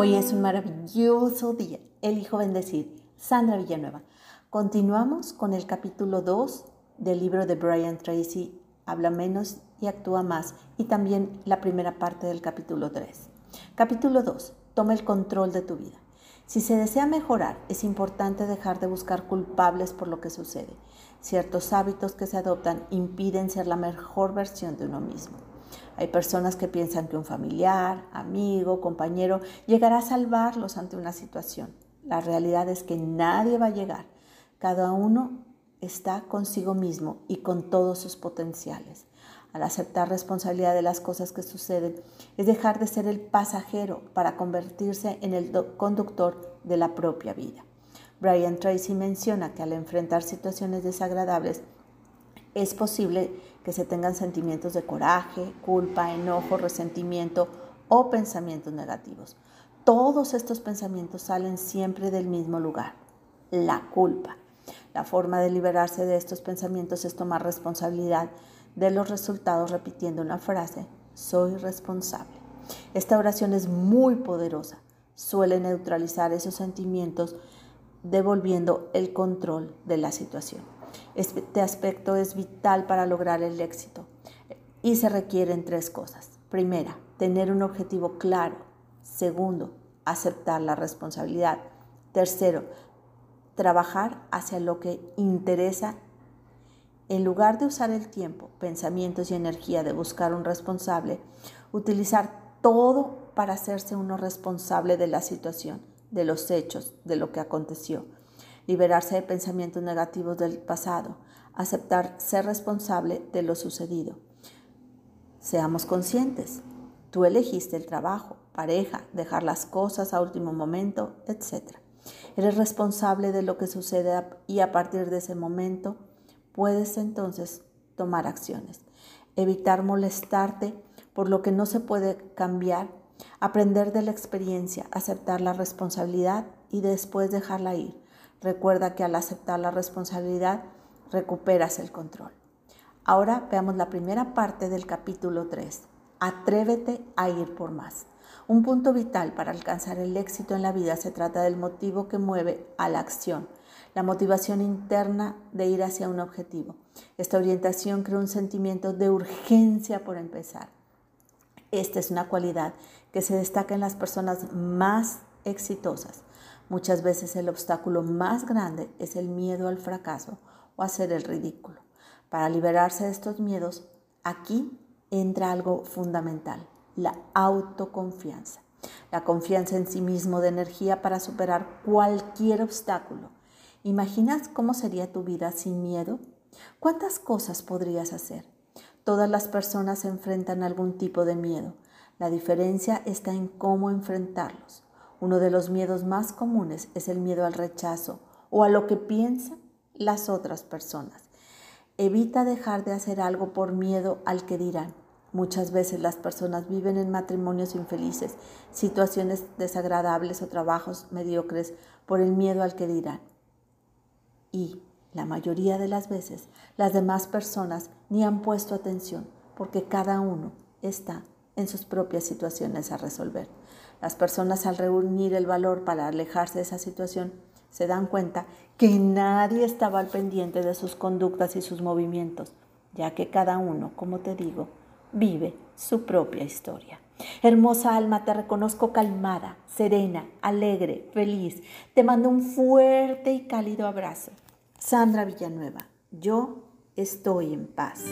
Hoy es un maravilloso día. Elijo bendecir. Sandra Villanueva. Continuamos con el capítulo 2 del libro de Brian Tracy, Habla menos y actúa más, y también la primera parte del capítulo 3. Capítulo 2. Toma el control de tu vida. Si se desea mejorar, es importante dejar de buscar culpables por lo que sucede. Ciertos hábitos que se adoptan impiden ser la mejor versión de uno mismo. Hay personas que piensan que un familiar, amigo, compañero llegará a salvarlos ante una situación. La realidad es que nadie va a llegar. Cada uno está consigo mismo y con todos sus potenciales. Al aceptar responsabilidad de las cosas que suceden, es dejar de ser el pasajero para convertirse en el conductor de la propia vida. Brian Tracy menciona que al enfrentar situaciones desagradables, es posible que se tengan sentimientos de coraje, culpa, enojo, resentimiento o pensamientos negativos. Todos estos pensamientos salen siempre del mismo lugar, la culpa. La forma de liberarse de estos pensamientos es tomar responsabilidad de los resultados repitiendo una frase, soy responsable. Esta oración es muy poderosa. Suele neutralizar esos sentimientos devolviendo el control de la situación. Este aspecto es vital para lograr el éxito y se requieren tres cosas. Primera, tener un objetivo claro. Segundo, aceptar la responsabilidad. Tercero, trabajar hacia lo que interesa. En lugar de usar el tiempo, pensamientos y energía de buscar un responsable, utilizar todo para hacerse uno responsable de la situación, de los hechos, de lo que aconteció liberarse de pensamientos negativos del pasado, aceptar ser responsable de lo sucedido. Seamos conscientes. Tú elegiste el trabajo, pareja, dejar las cosas a último momento, etc. Eres responsable de lo que sucede y a partir de ese momento puedes entonces tomar acciones. Evitar molestarte por lo que no se puede cambiar, aprender de la experiencia, aceptar la responsabilidad y después dejarla ir Recuerda que al aceptar la responsabilidad recuperas el control. Ahora veamos la primera parte del capítulo 3. Atrévete a ir por más. Un punto vital para alcanzar el éxito en la vida se trata del motivo que mueve a la acción, la motivación interna de ir hacia un objetivo. Esta orientación crea un sentimiento de urgencia por empezar. Esta es una cualidad que se destaca en las personas más exitosas. Muchas veces el obstáculo más grande es el miedo al fracaso o hacer el ridículo. Para liberarse de estos miedos, aquí entra algo fundamental, la autoconfianza. La confianza en sí mismo de energía para superar cualquier obstáculo. ¿Imaginas cómo sería tu vida sin miedo? ¿Cuántas cosas podrías hacer? Todas las personas enfrentan algún tipo de miedo. La diferencia está en cómo enfrentarlos. Uno de los miedos más comunes es el miedo al rechazo o a lo que piensan las otras personas. Evita dejar de hacer algo por miedo al que dirán. Muchas veces las personas viven en matrimonios infelices, situaciones desagradables o trabajos mediocres por el miedo al que dirán. Y la mayoría de las veces las demás personas ni han puesto atención porque cada uno está en sus propias situaciones a resolver. Las personas al reunir el valor para alejarse de esa situación se dan cuenta que nadie estaba al pendiente de sus conductas y sus movimientos, ya que cada uno, como te digo, vive su propia historia. Hermosa alma, te reconozco calmada, serena, alegre, feliz. Te mando un fuerte y cálido abrazo. Sandra Villanueva, yo estoy en paz.